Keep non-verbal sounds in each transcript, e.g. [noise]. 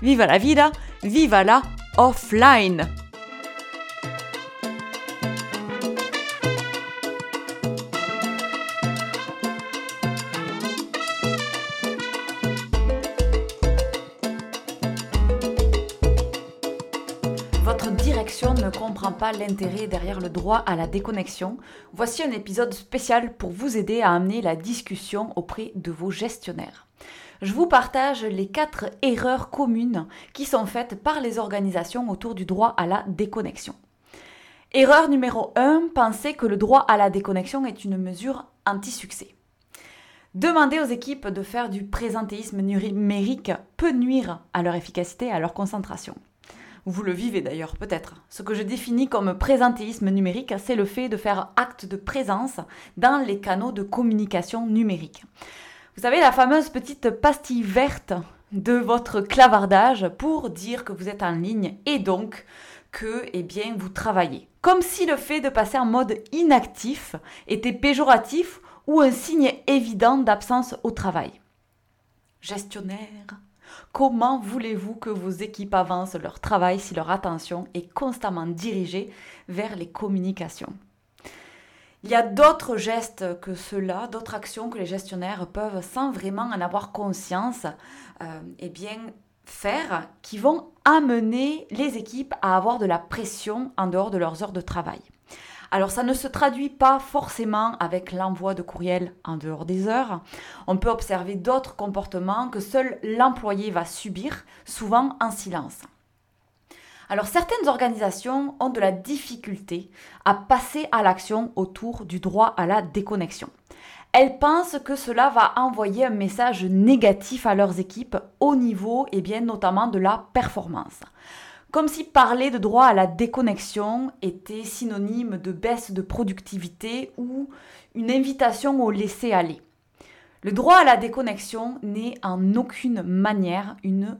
viva la vida, viva la offline. Votre direction ne comprend pas l'intérêt derrière le droit à la déconnexion. Voici un épisode spécial pour vous aider à amener la discussion auprès de vos gestionnaires je vous partage les quatre erreurs communes qui sont faites par les organisations autour du droit à la déconnexion. Erreur numéro 1, penser que le droit à la déconnexion est une mesure anti-succès. Demander aux équipes de faire du présentéisme numérique peut nuire à leur efficacité et à leur concentration. Vous le vivez d'ailleurs peut-être. Ce que je définis comme présentéisme numérique, c'est le fait de faire acte de présence dans les canaux de communication numérique. Vous savez, la fameuse petite pastille verte de votre clavardage pour dire que vous êtes en ligne et donc que eh bien, vous travaillez. Comme si le fait de passer en mode inactif était péjoratif ou un signe évident d'absence au travail. Gestionnaire, comment voulez-vous que vos équipes avancent leur travail si leur attention est constamment dirigée vers les communications? Il y a d'autres gestes que ceux-là, d'autres actions que les gestionnaires peuvent, sans vraiment en avoir conscience, euh, eh bien, faire qui vont amener les équipes à avoir de la pression en dehors de leurs heures de travail. Alors ça ne se traduit pas forcément avec l'envoi de courriel en dehors des heures. On peut observer d'autres comportements que seul l'employé va subir, souvent en silence. Alors certaines organisations ont de la difficulté à passer à l'action autour du droit à la déconnexion. Elles pensent que cela va envoyer un message négatif à leurs équipes au niveau et bien notamment de la performance. Comme si parler de droit à la déconnexion était synonyme de baisse de productivité ou une invitation au laisser-aller. Le droit à la déconnexion n'est en aucune manière une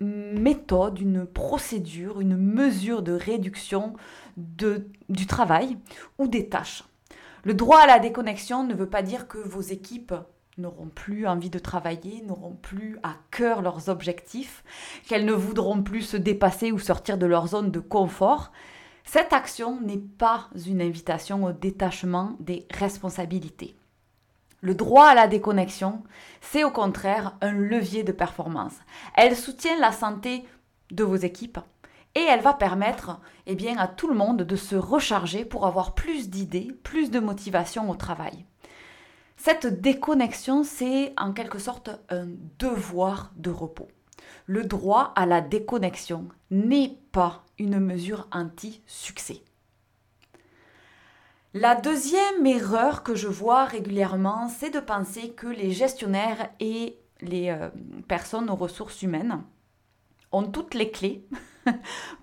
méthode, une procédure, une mesure de réduction de, du travail ou des tâches. Le droit à la déconnexion ne veut pas dire que vos équipes n'auront plus envie de travailler, n'auront plus à cœur leurs objectifs, qu'elles ne voudront plus se dépasser ou sortir de leur zone de confort. Cette action n'est pas une invitation au détachement des responsabilités. Le droit à la déconnexion, c'est au contraire un levier de performance. Elle soutient la santé de vos équipes et elle va permettre eh à tout le monde de se recharger pour avoir plus d'idées, plus de motivation au travail. Cette déconnexion, c'est en quelque sorte un devoir de repos. Le droit à la déconnexion n'est pas une mesure anti-succès. La deuxième erreur que je vois régulièrement, c'est de penser que les gestionnaires et les euh, personnes aux ressources humaines ont toutes les clés [laughs]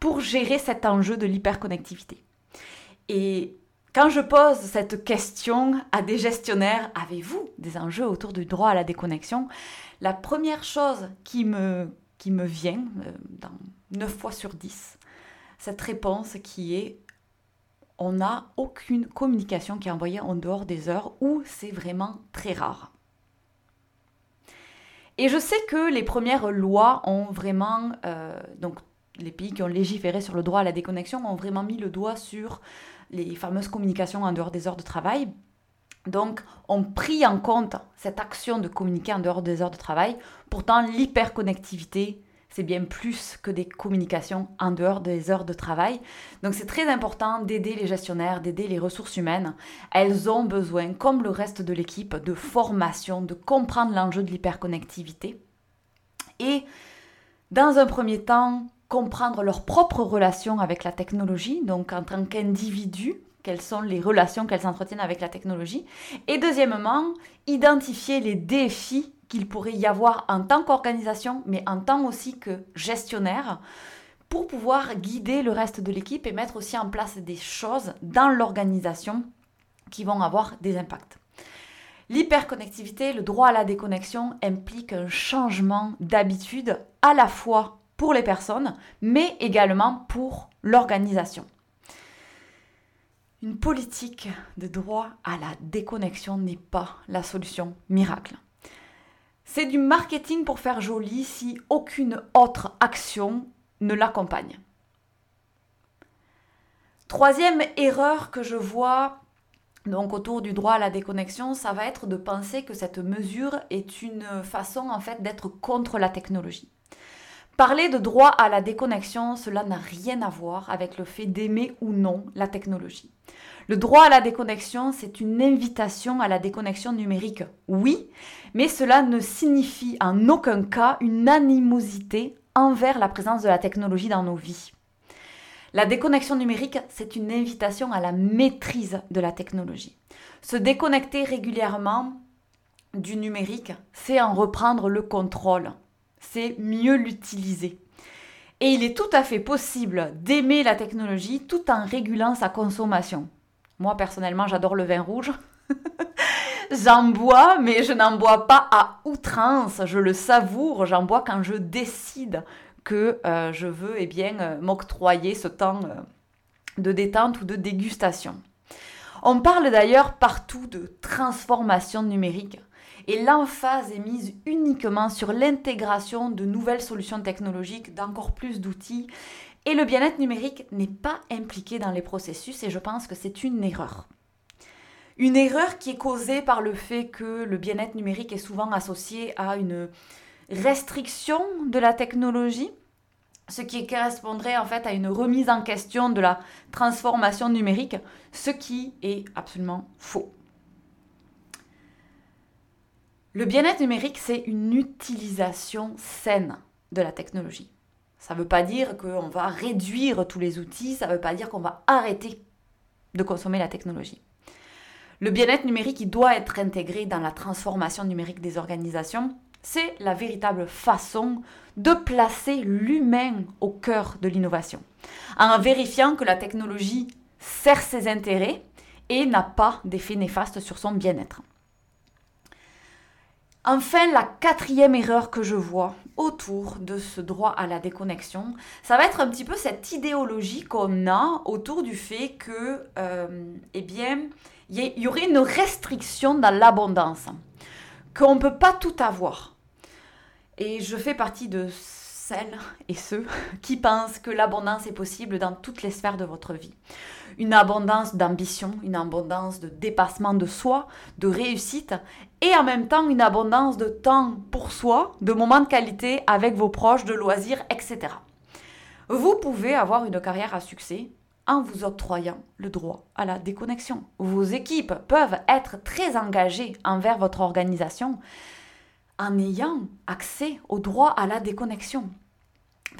pour gérer cet enjeu de l'hyperconnectivité. Et quand je pose cette question à des gestionnaires, avez-vous des enjeux autour du droit à la déconnexion? La première chose qui me, vient, euh, dans 9 fois sur 10, cette réponse qui est on n'a aucune communication qui est envoyée en dehors des heures ou c'est vraiment très rare. Et je sais que les premières lois ont vraiment, euh, donc les pays qui ont légiféré sur le droit à la déconnexion ont vraiment mis le doigt sur les fameuses communications en dehors des heures de travail. Donc, ont pris en compte cette action de communiquer en dehors des heures de travail. Pourtant, l'hyperconnectivité c'est bien plus que des communications en dehors des heures de travail. Donc c'est très important d'aider les gestionnaires, d'aider les ressources humaines. Elles ont besoin, comme le reste de l'équipe, de formation, de comprendre l'enjeu de l'hyperconnectivité. Et dans un premier temps, comprendre leur propre relation avec la technologie, donc en tant qu'individu, quelles sont les relations qu'elles entretiennent avec la technologie. Et deuxièmement, identifier les défis qu'il pourrait y avoir en tant qu'organisation, mais en tant aussi que gestionnaire, pour pouvoir guider le reste de l'équipe et mettre aussi en place des choses dans l'organisation qui vont avoir des impacts. L'hyperconnectivité, le droit à la déconnexion implique un changement d'habitude à la fois pour les personnes, mais également pour l'organisation. Une politique de droit à la déconnexion n'est pas la solution miracle. C'est du marketing pour faire joli si aucune autre action ne l'accompagne. Troisième erreur que je vois donc autour du droit à la déconnexion, ça va être de penser que cette mesure est une façon en fait d'être contre la technologie. Parler de droit à la déconnexion, cela n'a rien à voir avec le fait d'aimer ou non la technologie. Le droit à la déconnexion, c'est une invitation à la déconnexion numérique, oui, mais cela ne signifie en aucun cas une animosité envers la présence de la technologie dans nos vies. La déconnexion numérique, c'est une invitation à la maîtrise de la technologie. Se déconnecter régulièrement du numérique, c'est en reprendre le contrôle, c'est mieux l'utiliser. Et il est tout à fait possible d'aimer la technologie tout en régulant sa consommation. Moi personnellement, j'adore le vin rouge. [laughs] J'en bois, mais je n'en bois pas à outrance. Je le savoure. J'en bois quand je décide que euh, je veux eh bien, euh, m'octroyer ce temps euh, de détente ou de dégustation. On parle d'ailleurs partout de transformation numérique et l'emphase est mise uniquement sur l'intégration de nouvelles solutions technologiques, d'encore plus d'outils. Et le bien-être numérique n'est pas impliqué dans les processus et je pense que c'est une erreur. Une erreur qui est causée par le fait que le bien-être numérique est souvent associé à une restriction de la technologie, ce qui correspondrait en fait à une remise en question de la transformation numérique, ce qui est absolument faux. Le bien-être numérique, c'est une utilisation saine de la technologie. Ça ne veut pas dire qu'on va réduire tous les outils, ça ne veut pas dire qu'on va arrêter de consommer la technologie. Le bien-être numérique, il doit être intégré dans la transformation numérique des organisations. C'est la véritable façon de placer l'humain au cœur de l'innovation, en vérifiant que la technologie sert ses intérêts et n'a pas d'effet néfaste sur son bien-être. Enfin, la quatrième erreur que je vois autour de ce droit à la déconnexion, ça va être un petit peu cette idéologie qu'on a autour du fait que, euh, eh bien, il y, aurait une restriction dans l'abondance, qu'on ne peut pas tout avoir. Et je fais partie de celles et ceux [laughs] qui pensent que l'abondance est possible dans toutes les sphères de votre vie. Une abondance d'ambition, une abondance de dépassement de soi, de réussite, et en même temps une abondance de temps pour soi, de moments de qualité avec vos proches, de loisirs, etc. Vous pouvez avoir une carrière à succès en vous octroyant le droit à la déconnexion. Vos équipes peuvent être très engagées envers votre organisation en ayant accès au droit à la déconnexion.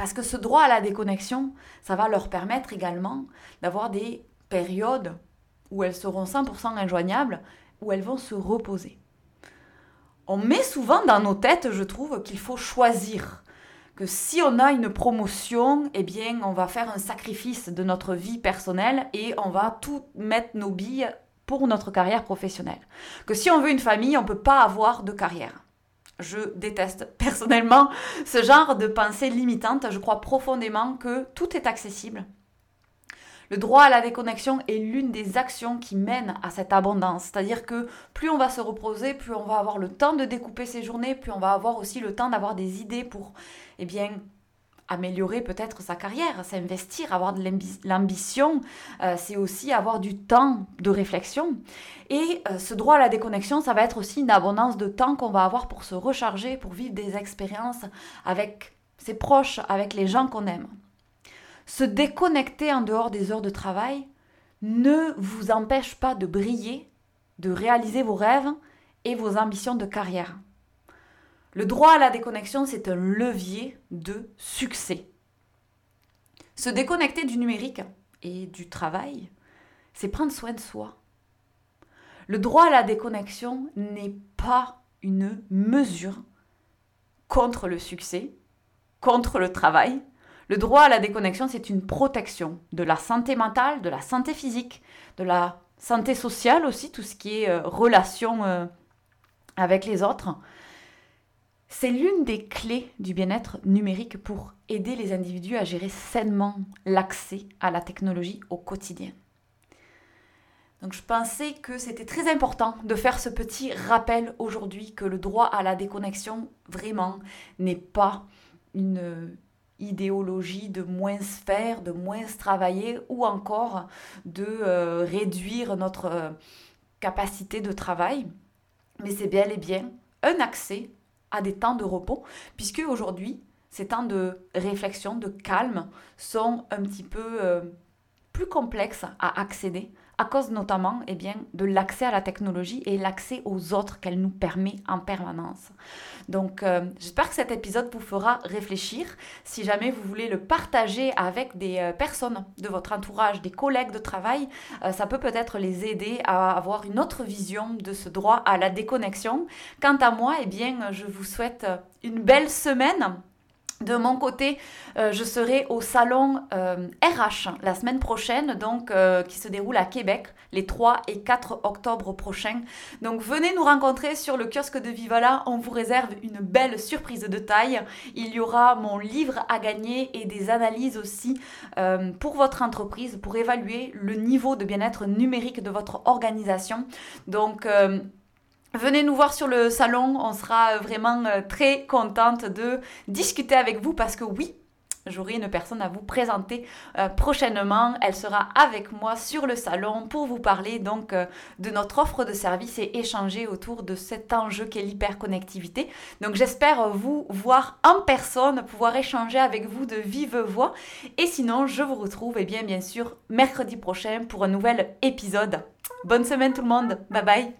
Parce que ce droit à la déconnexion, ça va leur permettre également d'avoir des périodes où elles seront 100% injoignables, où elles vont se reposer. On met souvent dans nos têtes, je trouve, qu'il faut choisir que si on a une promotion, eh bien, on va faire un sacrifice de notre vie personnelle et on va tout mettre nos billes pour notre carrière professionnelle. Que si on veut une famille, on ne peut pas avoir de carrière. Je déteste personnellement ce genre de pensée limitante. Je crois profondément que tout est accessible le droit à la déconnexion est l'une des actions qui mènent à cette abondance. C'est-à-dire que plus on va se reposer, plus on va avoir le temps de découper ses journées, plus on va avoir aussi le temps d'avoir des idées pour, eh bien, améliorer peut-être sa carrière, s'investir, avoir de l'ambition, euh, c'est aussi avoir du temps de réflexion. Et euh, ce droit à la déconnexion, ça va être aussi une abondance de temps qu'on va avoir pour se recharger, pour vivre des expériences avec ses proches, avec les gens qu'on aime. Se déconnecter en dehors des heures de travail ne vous empêche pas de briller, de réaliser vos rêves et vos ambitions de carrière. Le droit à la déconnexion, c'est un levier de succès. Se déconnecter du numérique et du travail, c'est prendre soin de soi. Le droit à la déconnexion n'est pas une mesure contre le succès, contre le travail. Le droit à la déconnexion, c'est une protection de la santé mentale, de la santé physique, de la santé sociale aussi, tout ce qui est euh, relation euh, avec les autres. C'est l'une des clés du bien-être numérique pour aider les individus à gérer sainement l'accès à la technologie au quotidien. Donc je pensais que c'était très important de faire ce petit rappel aujourd'hui que le droit à la déconnexion vraiment n'est pas une idéologie de moins faire, de moins travailler ou encore de euh, réduire notre euh, capacité de travail. Mais c'est bel et bien un accès à des temps de repos, puisque aujourd'hui, ces temps de réflexion, de calme, sont un petit peu euh, plus complexes à accéder à cause notamment eh bien, de l'accès à la technologie et l'accès aux autres qu'elle nous permet en permanence. Donc euh, j'espère que cet épisode vous fera réfléchir. Si jamais vous voulez le partager avec des euh, personnes de votre entourage, des collègues de travail, ça peut peut-être les aider à avoir une autre vision de ce droit à la déconnexion. Quant à moi, eh bien, je vous souhaite une belle semaine de mon côté, euh, je serai au salon RH euh, la semaine prochaine, donc euh, qui se déroule à Québec les 3 et 4 octobre prochains. Donc venez nous rencontrer sur le kiosque de Vivala, on vous réserve une belle surprise de taille. Il y aura mon livre à gagner et des analyses aussi pour votre entreprise pour évaluer le niveau de bien-être numérique de votre organisation. Donc Venez nous voir sur le salon, on sera vraiment euh, très contente de discuter avec vous parce que oui, j'aurai une personne à vous présenter euh, prochainement. Elle sera avec moi sur le salon pour vous parler donc euh, de notre offre de service et échanger autour de cet enjeu qu'est l'hyperconnectivité. Donc j'espère vous voir en personne, pouvoir échanger avec vous de vive voix. Et sinon, je vous retrouve et eh bien sûr mercredi prochain pour un nouvel épisode. Bonne semaine tout le monde. Bye bye.